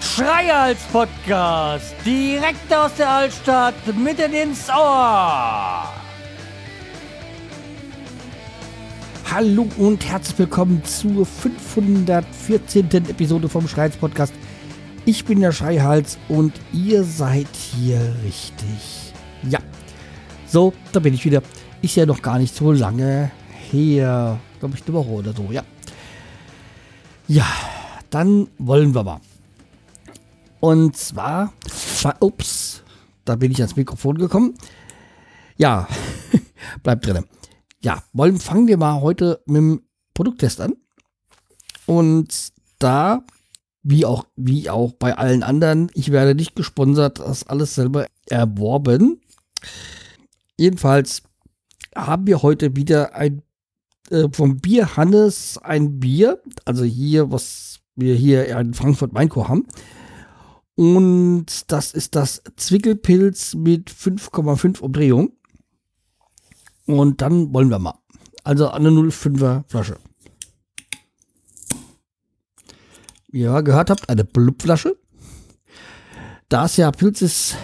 Schreihals Podcast, direkt aus der Altstadt, mitten ins Ohr. Hallo und herzlich willkommen zur 514. Episode vom Schreihals Podcast. Ich bin der Schreihals und ihr seid hier richtig. Ja, so, da bin ich wieder. Ist ja noch gar nicht so lange her. Glaube ich, eine Woche oder so, ja. Ja, dann wollen wir mal. Und zwar, ups, da bin ich ans Mikrofon gekommen. Ja, bleibt drin. Ja, wollen, fangen wir mal heute mit dem Produkttest an. Und da, wie auch, wie auch bei allen anderen, ich werde nicht gesponsert, das alles selber erworben. Jedenfalls haben wir heute wieder ein äh, vom Bier Hannes ein Bier, also hier, was wir hier in Frankfurt Mainko haben. Und das ist das Zwickelpilz mit 5,5 Umdrehung. Und dann wollen wir mal. Also eine 0,5er Flasche. Wie ihr gehört habt, eine Blubflasche. Da es ja Pilz ist,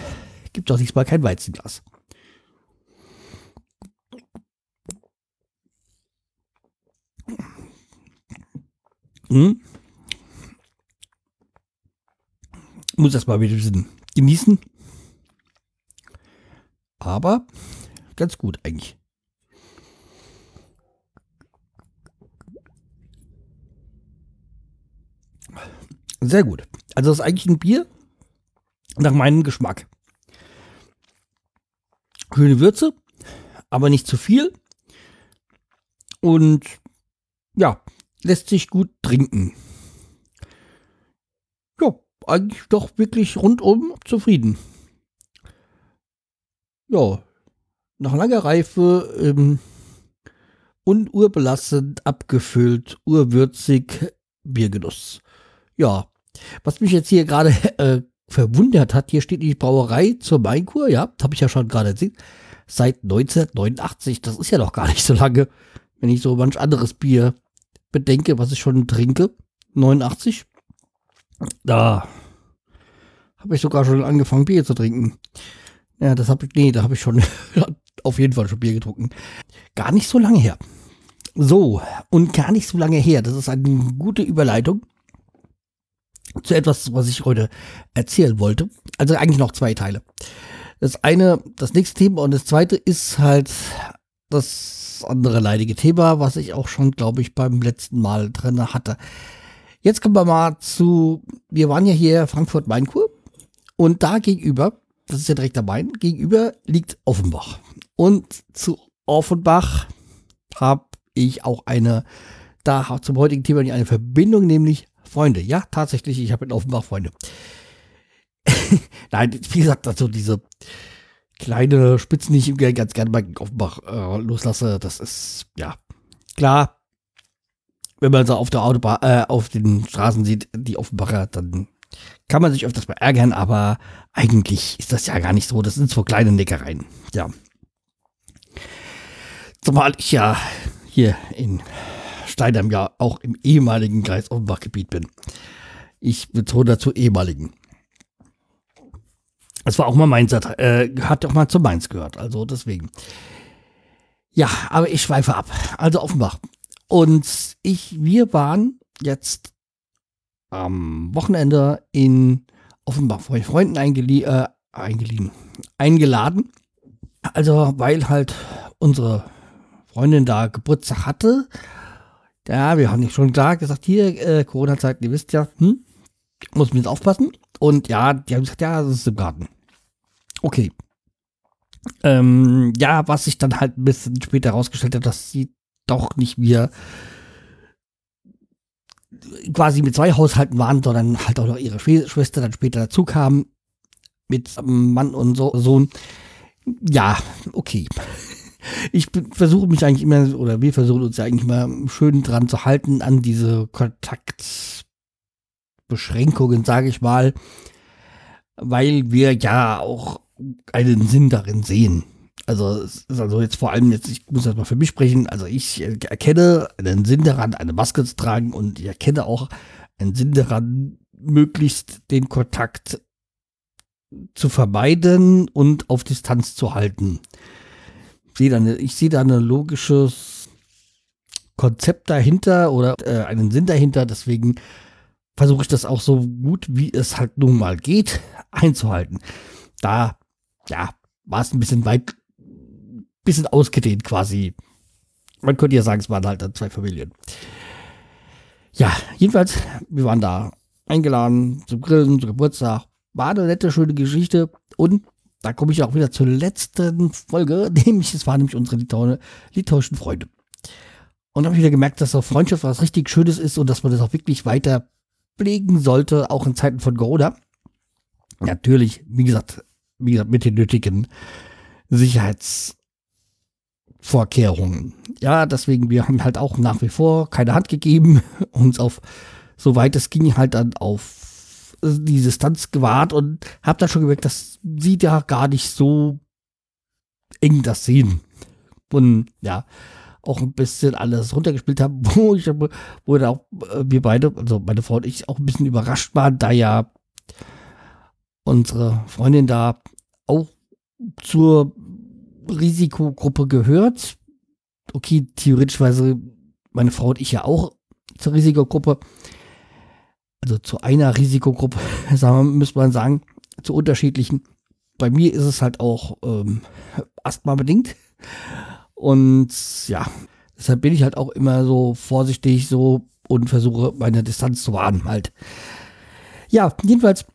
gibt auch diesmal kein Weizenglas. Hm? muss das mal wieder ein bisschen genießen. Aber ganz gut eigentlich. Sehr gut. Also das ist eigentlich ein Bier nach meinem Geschmack. Schöne Würze, aber nicht zu viel. Und ja, lässt sich gut trinken eigentlich doch wirklich rundum zufrieden. Ja, nach langer Reife ähm, und urbelastend abgefüllt, urwürzig Biergenuss. Ja, was mich jetzt hier gerade äh, verwundert hat, hier steht die Brauerei zur Mainkur, ja, habe ich ja schon gerade gesehen, seit 1989. Das ist ja noch gar nicht so lange, wenn ich so manch anderes Bier bedenke, was ich schon trinke. 89. Da habe ich sogar schon angefangen, Bier zu trinken. Ja, das habe ich, nee, da habe ich schon auf jeden Fall schon Bier getrunken. Gar nicht so lange her. So, und gar nicht so lange her. Das ist eine gute Überleitung zu etwas, was ich heute erzählen wollte. Also eigentlich noch zwei Teile. Das eine, das nächste Thema und das zweite ist halt das andere leidige Thema, was ich auch schon, glaube ich, beim letzten Mal drin hatte. Jetzt kommen wir mal zu, wir waren ja hier Frankfurt-Mainkur und da gegenüber, das ist ja direkt dabei, gegenüber liegt Offenbach. Und zu Offenbach habe ich auch eine, da zum heutigen Thema eine Verbindung, nämlich Freunde. Ja, tatsächlich, ich habe in Offenbach Freunde. Nein, wie gesagt, also diese kleine Spitzen, die ich ganz gerne bei Offenbach äh, loslasse, das ist, ja, klar. Wenn man so auf der Autobahn, äh, auf den Straßen sieht, die Offenbacher, dann kann man sich öfters mal ärgern, aber eigentlich ist das ja gar nicht so. Das sind so kleine Neckereien. Ja. Zumal ich ja hier in Steinheim ja auch im ehemaligen Kreis Offenbach-Gebiet bin. Ich betone dazu ehemaligen. Es war auch mal Mainz, äh, hat auch mal zu Mainz gehört, also deswegen. Ja, aber ich schweife ab. Also Offenbach. Und ich, wir waren jetzt am Wochenende in Offenbach von Freunden eingelie äh, eingeliehen, eingeladen. Also, weil halt unsere Freundin da Geburtstag hatte. Ja, wir haben nicht schon klar gesagt, hier, äh, Corona-Zeit, ihr wisst ja, hm, muss mir jetzt aufpassen. Und ja, die haben gesagt, ja, das ist im Garten. Okay. Ähm, ja, was sich dann halt ein bisschen später herausgestellt hat, dass sie doch nicht wir quasi mit zwei Haushalten waren, sondern halt auch noch ihre Schwester dann später dazu kam mit Mann und so, Sohn. Ja, okay. Ich versuche mich eigentlich immer, oder wir versuchen uns ja eigentlich mal schön dran zu halten an diese Kontaktbeschränkungen, sage ich mal, weil wir ja auch einen Sinn darin sehen. Also, also jetzt vor allem jetzt, ich muss das mal für mich sprechen, also ich erkenne einen Sinn daran, eine Maske zu tragen und ich erkenne auch einen Sinn daran, möglichst den Kontakt zu vermeiden und auf Distanz zu halten. Ich sehe da, eine, ich logisches Konzept dahinter oder äh, einen Sinn dahinter, deswegen versuche ich das auch so gut, wie es halt nun mal geht, einzuhalten. Da, ja, war es ein bisschen weit, bisschen ausgedehnt quasi. Man könnte ja sagen, es waren halt zwei Familien. Ja, jedenfalls, wir waren da eingeladen zum Grillen, zum Geburtstag. War eine nette, schöne Geschichte. Und da komme ich auch wieder zur letzten Folge, nämlich es waren nämlich unsere Litau litauischen Freunde. Und habe wieder gemerkt, dass auch Freundschaft was richtig Schönes ist und dass man das auch wirklich weiter pflegen sollte, auch in Zeiten von Corona. Natürlich, wie gesagt, wie gesagt, mit den nötigen Sicherheitsvorkehrungen. Ja, deswegen, wir haben halt auch nach wie vor keine Hand gegeben, uns auf, soweit es ging, halt dann auf die Distanz gewahrt und habe dann schon gemerkt, dass sie da gar nicht so eng das sehen. Und ja, auch ein bisschen alles runtergespielt haben, wo ich wo dann auch äh, wir beide, also meine Frau und ich, auch ein bisschen überrascht waren, da ja unsere Freundin da auch zur Risikogruppe gehört. Okay, theoretischweise meine Frau und ich ja auch zur Risikogruppe. Also zu einer Risikogruppe, sagen müsste man sagen, zu unterschiedlichen. Bei mir ist es halt auch ähm, Asthma bedingt. Und ja, deshalb bin ich halt auch immer so vorsichtig so und versuche meine Distanz zu wahren halt. Ja, jedenfalls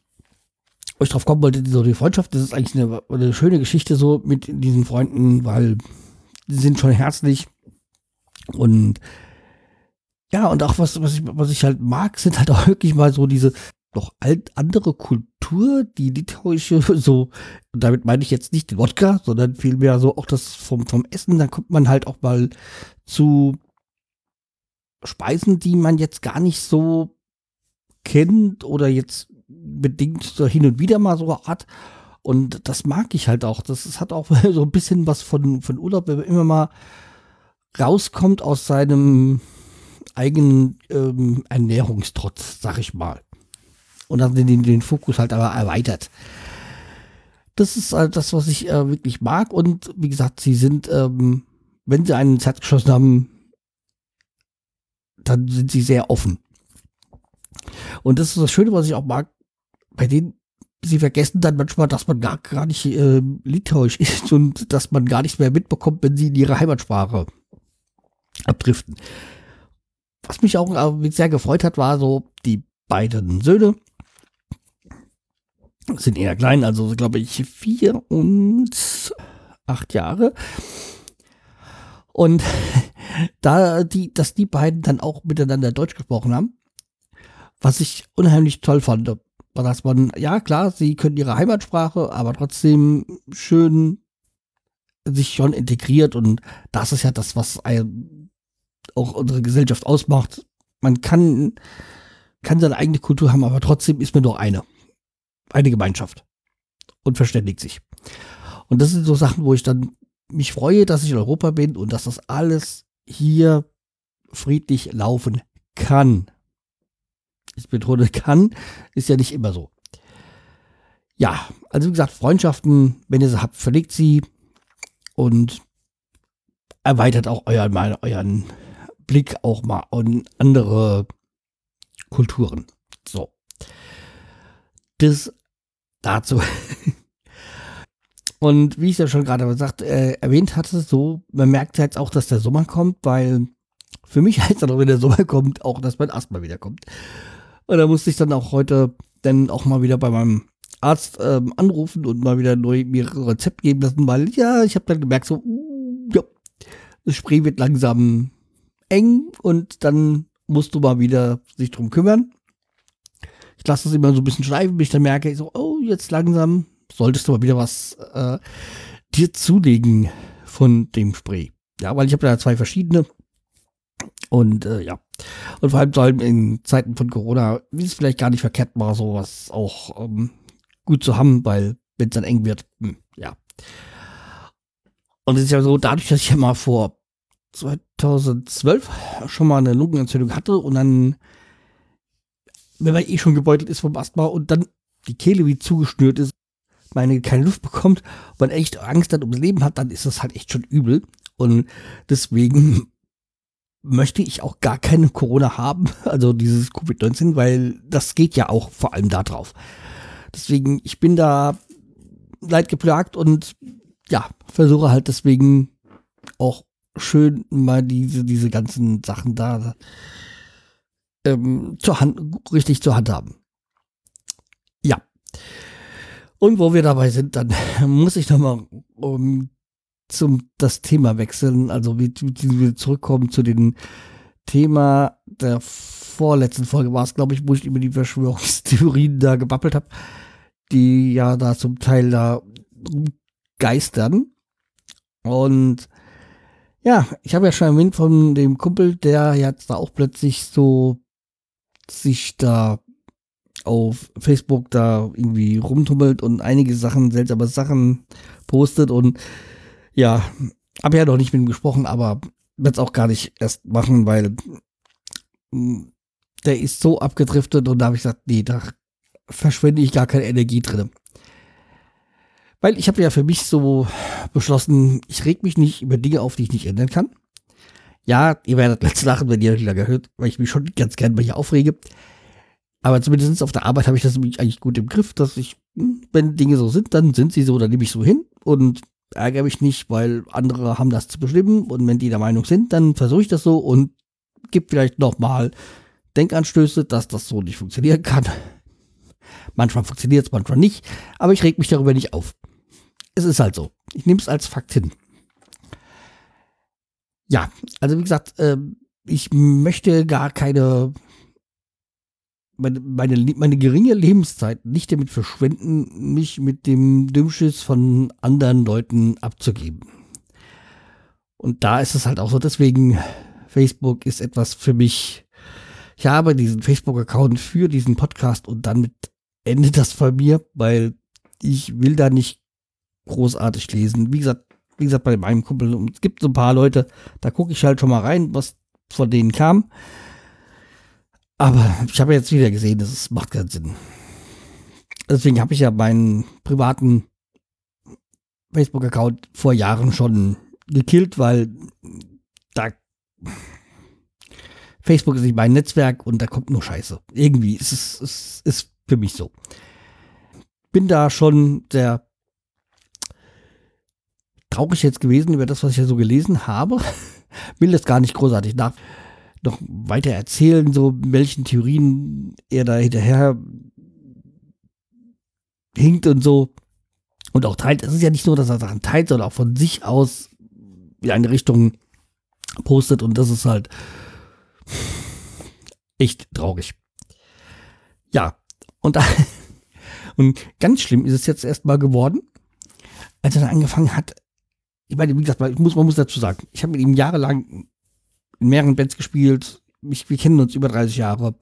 wo ich drauf kommen wollte, so die Freundschaft, das ist eigentlich eine, eine schöne Geschichte so mit diesen Freunden, weil die sind schon herzlich. Und ja, und auch was, was ich, was ich halt mag, sind halt auch wirklich mal so diese doch alt andere Kultur, die litauische, so, und damit meine ich jetzt nicht den Wodka, sondern vielmehr so auch das vom, vom Essen, dann kommt man halt auch mal zu Speisen, die man jetzt gar nicht so kennt oder jetzt bedingt so hin und wieder mal so hat. Und das mag ich halt auch. Das, das hat auch so ein bisschen was von, von Urlaub, wenn man immer mal rauskommt aus seinem eigenen ähm, Ernährungstrotz, sag ich mal. Und dann den, den Fokus halt aber erweitert. Das ist halt das, was ich äh, wirklich mag. Und wie gesagt, sie sind, ähm, wenn sie einen Zeit geschossen haben, dann sind sie sehr offen. Und das ist das Schöne, was ich auch mag, bei denen, sie vergessen dann manchmal, dass man gar, gar nicht äh, litauisch ist und dass man gar nichts mehr mitbekommt, wenn sie in ihre Heimatsprache abdriften. Was mich auch äh, sehr gefreut hat, war so die beiden Söhne. Sind eher klein, also glaube ich vier und acht Jahre. Und da die, dass die beiden dann auch miteinander Deutsch gesprochen haben, was ich unheimlich toll fand dass man, ja klar, sie können ihre Heimatsprache, aber trotzdem schön sich schon integriert und das ist ja das, was auch unsere Gesellschaft ausmacht. Man kann, kann seine eigene Kultur haben, aber trotzdem ist man nur eine. Eine Gemeinschaft. Und verständigt sich. Und das sind so Sachen, wo ich dann mich freue, dass ich in Europa bin und dass das alles hier friedlich laufen kann ich betone kann, ist ja nicht immer so. Ja, also wie gesagt, Freundschaften, wenn ihr sie habt, verlegt sie und erweitert auch euren, mal, euren Blick auch mal an andere Kulturen. So. Das dazu. Und wie ich ja schon gerade gesagt, äh, erwähnt hatte, so, man merkt jetzt auch, dass der Sommer kommt, weil für mich heißt dann auch, wenn der Sommer kommt, auch, dass mein Asthma wiederkommt. Und da musste ich dann auch heute dann auch mal wieder bei meinem Arzt ähm, anrufen und mal wieder neu mir ein Rezept geben lassen, weil ja, ich habe dann gemerkt, so, uh, ja, das Spray wird langsam eng und dann musst du mal wieder sich drum kümmern. Ich lasse das immer so ein bisschen schleifen, bis ich dann merke, ich so, oh, jetzt langsam solltest du mal wieder was äh, dir zulegen von dem Spray. Ja, weil ich habe da zwei verschiedene. Und äh, ja. Und vor allem soll in Zeiten von Corona, wie es vielleicht gar nicht verkehrt war, sowas auch ähm, gut zu haben, weil wenn es dann eng wird, hm, ja. Und es ist ja so, dadurch, dass ich ja mal vor 2012 schon mal eine Lungenentzündung hatte und dann, wenn man eh schon gebeutelt ist vom Asthma und dann die Kehle wie zugeschnürt ist, meine keine Luft bekommt, man echt Angst hat ums Leben hat, dann ist das halt echt schon übel. Und deswegen möchte ich auch gar keine Corona haben, also dieses Covid-19, weil das geht ja auch vor allem da drauf. Deswegen, ich bin da leidgeplagt und ja, versuche halt deswegen auch schön mal diese, diese ganzen Sachen da ähm, zur Hand, richtig zur Hand haben. Ja. Und wo wir dabei sind, dann muss ich nochmal um, zum das Thema wechseln, also wie, wir zurückkommen zu dem Thema der vorletzten Folge war es, glaube ich, wo ich über die Verschwörungstheorien da gebabbelt habe, die ja da zum Teil da geistern. Und ja, ich habe ja schon erwähnt von dem Kumpel, der jetzt da auch plötzlich so sich da auf Facebook da irgendwie rumtummelt und einige Sachen, seltsame Sachen postet und ja, habe ja noch nicht mit ihm gesprochen, aber werde es auch gar nicht erst machen, weil hm, der ist so abgedriftet und da habe ich gesagt, nee, da verschwende ich gar keine Energie drin. Weil ich habe ja für mich so beschlossen, ich reg mich nicht über Dinge auf, die ich nicht ändern kann. Ja, ihr werdet letzte lachen, wenn ihr wieder gehört, weil ich mich schon ganz gern bei hier aufrege. Aber zumindest auf der Arbeit habe ich das eigentlich gut im Griff, dass ich, hm, wenn Dinge so sind, dann sind sie so, dann nehme ich so hin und ärgere mich nicht, weil andere haben das zu bestimmen und wenn die der Meinung sind, dann versuche ich das so und gebe vielleicht nochmal Denkanstöße, dass das so nicht funktionieren kann. Manchmal funktioniert es, manchmal nicht, aber ich reg mich darüber nicht auf. Es ist halt so. Ich nehme es als Fakt hin. Ja, also wie gesagt, äh, ich möchte gar keine meine, meine, meine geringe Lebenszeit nicht damit verschwenden, mich mit dem Dümmschiss von anderen Leuten abzugeben. Und da ist es halt auch so, deswegen, Facebook ist etwas für mich. Ich habe diesen Facebook-Account für diesen Podcast und dann mit endet das bei mir, weil ich will da nicht großartig lesen. Wie gesagt, wie gesagt, bei meinem Kumpel, es gibt so ein paar Leute, da gucke ich halt schon mal rein, was von denen kam. Aber ich habe jetzt wieder gesehen, das macht keinen Sinn. Deswegen habe ich ja meinen privaten Facebook-Account vor Jahren schon gekillt, weil da Facebook ist nicht mein Netzwerk und da kommt nur Scheiße. Irgendwie ist es ist, ist für mich so. Bin da schon sehr traurig jetzt gewesen über das, was ich ja so gelesen habe. Will das gar nicht großartig nach noch weiter erzählen, so welchen Theorien er da hinterher hinkt und so. Und auch teilt. Es ist ja nicht nur, dass er Sachen teilt, sondern auch von sich aus in eine Richtung postet. Und das ist halt echt traurig. Ja, und, und ganz schlimm ist es jetzt erstmal geworden, als er dann angefangen hat. Ich meine, wie gesagt, ich muss, man muss dazu sagen, ich habe mit ihm jahrelang in mehreren Bands gespielt. Ich, wir kennen uns über 30 Jahre.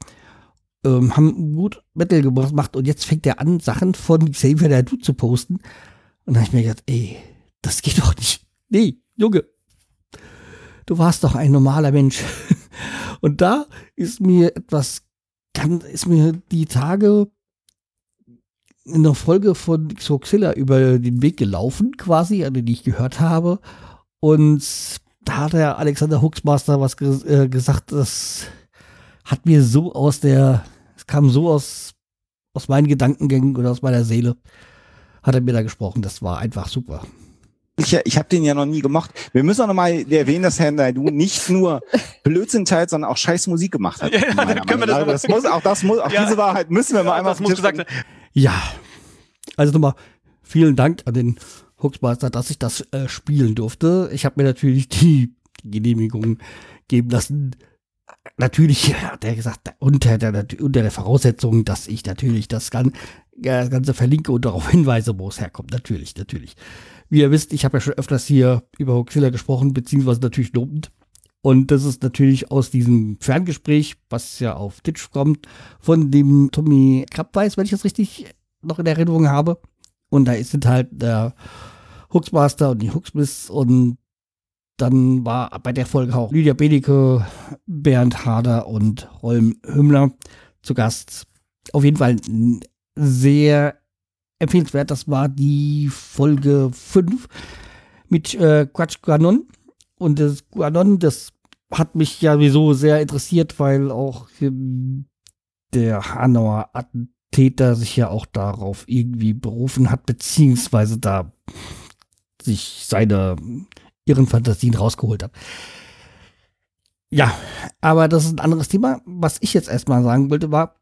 Ähm, haben gut Metal gemacht und jetzt fängt er an, Sachen von Xavier der Dude zu posten. Und da habe ich mir gedacht, ey, das geht doch nicht. Nee, Junge, du warst doch ein normaler Mensch. und da ist mir etwas, ist mir die Tage in der Folge von Xoxilla über den Weg gelaufen, quasi, an den ich gehört habe. Und da hat der Alexander Huxmaster was ges äh, gesagt, das hat mir so aus der, es kam so aus, aus meinen Gedankengängen oder aus meiner Seele, hat er mir da gesprochen. Das war einfach super. Ich, ich habe den ja noch nie gemacht. Wir müssen auch noch mal erwähnen, dass Herr Naidu nicht nur Blödsinn teilt, sondern auch scheiß Musik gemacht hat. Ja, dann können wir das, das muss, auch das muss, auch ja, diese Wahrheit müssen wir mal einmal das muss gesagt Ja, also nochmal vielen Dank an den Hoaxmaster, dass ich das äh, spielen durfte. Ich habe mir natürlich die Genehmigung geben lassen. Natürlich hat er gesagt, unter der, unter der Voraussetzung, dass ich natürlich das, Gan das Ganze verlinke und darauf hinweise, wo es herkommt. Natürlich, natürlich. Wie ihr wisst, ich habe ja schon öfters hier über Hoaxilla gesprochen, beziehungsweise natürlich lobend. Und das ist natürlich aus diesem Ferngespräch, was ja auf Twitch kommt, von dem Tommy Krabbeis, wenn ich das richtig noch in Erinnerung habe. Und da sind halt der Hooksmaster und die Hooksmiths und dann war bei der Folge auch Lydia Benecke, Bernd Harder und Holm Hümmler zu Gast. Auf jeden Fall sehr empfehlenswert. Das war die Folge 5 mit äh, Quatsch Guanon. Und das Guanon, das hat mich ja sowieso sehr interessiert, weil auch der Hanauer Attentäter sich ja auch darauf irgendwie berufen hat, beziehungsweise da sich seine ihren Fantasien rausgeholt hat. Ja, aber das ist ein anderes Thema. Was ich jetzt erstmal sagen wollte, war,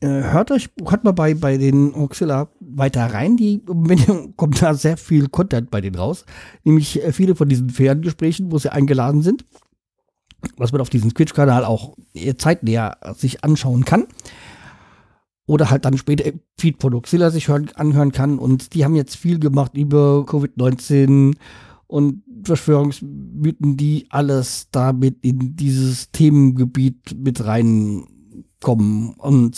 äh, hört euch, hört mal bei, bei den Oxilla weiter rein. Die kommt da sehr viel Content bei denen raus. Nämlich äh, viele von diesen Ferngesprächen, wo sie eingeladen sind. Was man auf diesem Twitch-Kanal auch zeitnäher sich anschauen kann. Oder halt dann später Feed von Oxilla sich hören, anhören kann. Und die haben jetzt viel gemacht über Covid-19 und Verschwörungsmythen, die alles damit in dieses Themengebiet mit reinkommen und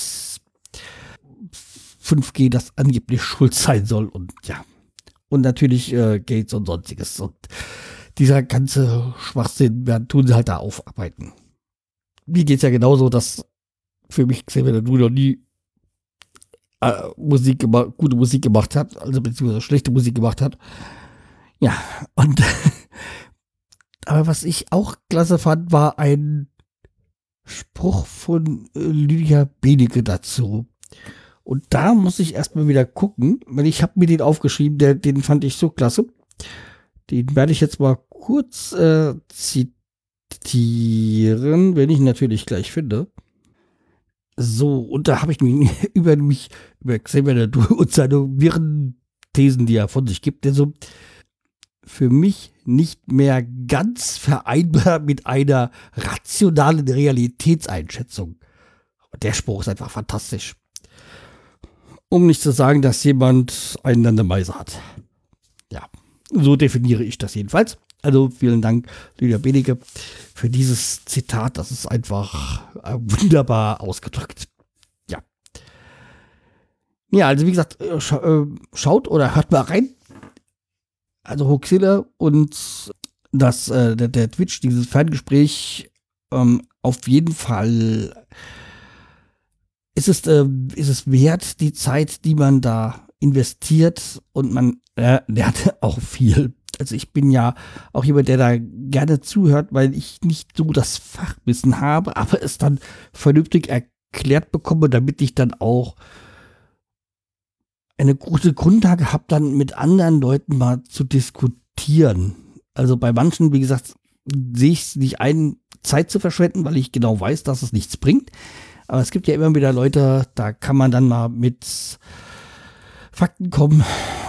5G das angeblich schuld sein soll und ja. Und natürlich äh, Gates und sonstiges. Und dieser ganze Schwachsinn werden, tun sie halt da aufarbeiten. Mir geht es ja genauso, dass für mich Xavier du noch nie äh, Musik gute Musik gemacht hat, also beziehungsweise schlechte Musik gemacht hat. Ja, und aber was ich auch klasse fand, war ein Spruch von äh, Lydia Benecke dazu. Und da muss ich erstmal wieder gucken, weil ich habe mir den aufgeschrieben, der, den fand ich so klasse. Den werde ich jetzt mal kurz äh, zitieren, wenn ich natürlich gleich finde. So, und da habe ich mich über mich, über Xavier und seine wirren Thesen, die er von sich gibt, der so, für mich nicht mehr ganz vereinbar mit einer rationalen Realitätseinschätzung. Der Spruch ist einfach fantastisch. Um nicht zu sagen, dass jemand einen an der Meise hat. Ja, so definiere ich das jedenfalls. Also vielen Dank, Lydia Benecke, für dieses Zitat. Das ist einfach äh, wunderbar ausgedrückt. Ja. Ja, also wie gesagt, äh, äh, schaut oder hört mal rein also Hoxilla und das, der, der Twitch, dieses Ferngespräch, ähm, auf jeden Fall ist es, ist es wert, die Zeit, die man da investiert und man lernt auch viel. Also ich bin ja auch jemand, der da gerne zuhört, weil ich nicht so das Fachwissen habe, aber es dann vernünftig erklärt bekomme, damit ich dann auch eine gute Grundlage habe, dann mit anderen Leuten mal zu diskutieren. Also bei manchen, wie gesagt, sehe ich es nicht ein, Zeit zu verschwenden, weil ich genau weiß, dass es nichts bringt. Aber es gibt ja immer wieder Leute, da kann man dann mal mit Fakten kommen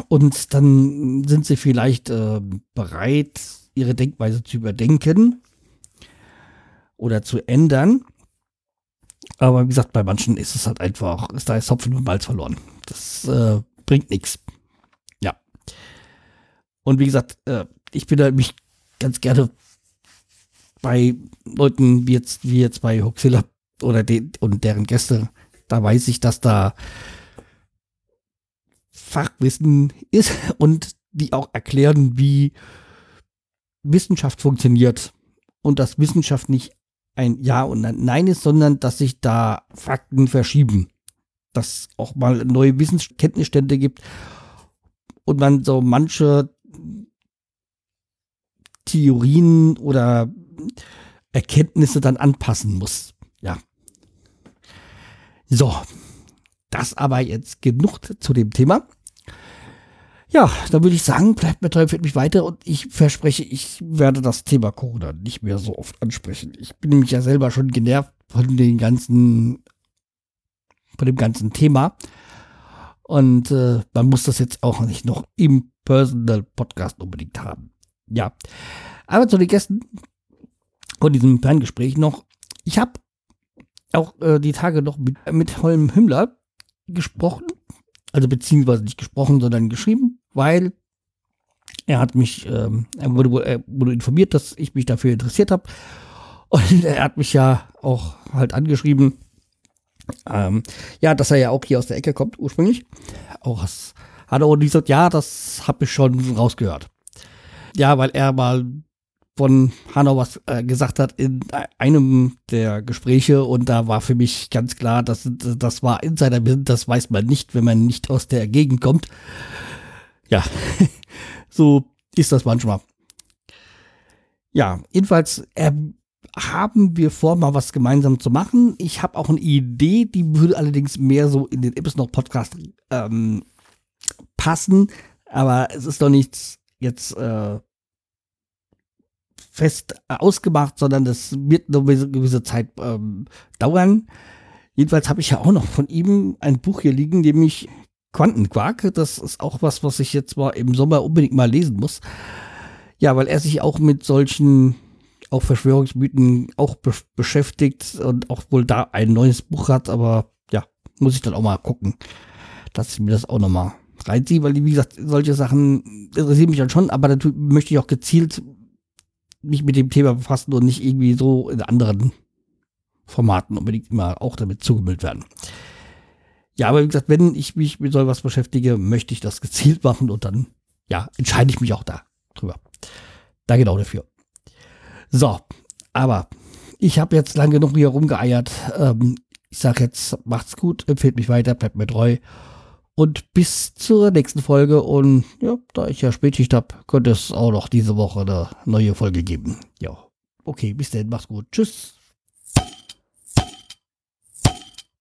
und dann sind sie vielleicht äh, bereit, ihre Denkweise zu überdenken oder zu ändern. Aber wie gesagt, bei manchen ist es halt einfach, ist da ist Hopfen und Malz verloren. Das äh, bringt nichts. Ja. Und wie gesagt, äh, ich bin da mich ganz gerne bei Leuten wie jetzt, wie jetzt bei Hoxilla oder den, und deren Gäste, da weiß ich, dass da Fachwissen ist und die auch erklären, wie Wissenschaft funktioniert und dass Wissenschaft nicht ein Ja und ein Nein ist, sondern dass sich da Fakten verschieben. Dass auch mal neue Wissenskenntnisstände gibt und man so manche Theorien oder Erkenntnisse dann anpassen muss. Ja. So. Das aber jetzt genug zu dem Thema. Ja, dann würde ich sagen, bleibt mir treu, mich weiter und ich verspreche, ich werde das Thema Corona nicht mehr so oft ansprechen. Ich bin nämlich ja selber schon genervt von den ganzen, von dem ganzen Thema. Und äh, man muss das jetzt auch nicht noch im Personal Podcast unbedingt haben. Ja. Aber zu den Gästen von diesem Ferngespräch noch. Ich habe auch äh, die Tage noch mit, mit Holm Himmler gesprochen also beziehungsweise nicht gesprochen, sondern geschrieben, weil er hat mich, ähm, er, wurde, er wurde informiert, dass ich mich dafür interessiert habe. Und er hat mich ja auch halt angeschrieben, ähm, ja, dass er ja auch hier aus der Ecke kommt, ursprünglich. Auch aus hat er auch gesagt, ja, das habe ich schon rausgehört. Ja, weil er mal von Hanau was äh, gesagt hat in einem der Gespräche und da war für mich ganz klar, dass das war Insider, das weiß man nicht, wenn man nicht aus der Gegend kommt. Ja, so ist das manchmal. Ja, jedenfalls äh, haben wir vor, mal was gemeinsam zu machen. Ich habe auch eine Idee, die würde allerdings mehr so in den Episode Podcast ähm, passen, aber es ist doch nichts jetzt äh, fest ausgemacht, sondern das wird eine gewisse Zeit ähm, dauern. Jedenfalls habe ich ja auch noch von ihm ein Buch hier liegen, nämlich Quantenquark. Das ist auch was, was ich jetzt mal im Sommer unbedingt mal lesen muss. Ja, weil er sich auch mit solchen auch Verschwörungsmythen auch be beschäftigt und auch wohl da ein neues Buch hat, aber ja, muss ich dann auch mal gucken, dass ich mir das auch nochmal reinziehe, weil wie gesagt, solche Sachen interessieren mich dann schon, aber natürlich möchte ich auch gezielt mich mit dem Thema befassen und nicht irgendwie so in anderen Formaten unbedingt immer auch damit zugemüllt werden. Ja, aber wie gesagt, wenn ich mich mit so was beschäftige, möchte ich das gezielt machen und dann, ja, entscheide ich mich auch da drüber. Da genau dafür. So, aber ich habe jetzt lange genug hier rumgeeiert. Ähm, ich sage jetzt, macht's gut, empfehlt mich weiter, bleibt mir treu und bis zur nächsten Folge. Und ja, da ich ja Spätschicht habe, könnte es auch noch diese Woche eine neue Folge geben. Ja, okay, bis dann, mach's gut. Tschüss.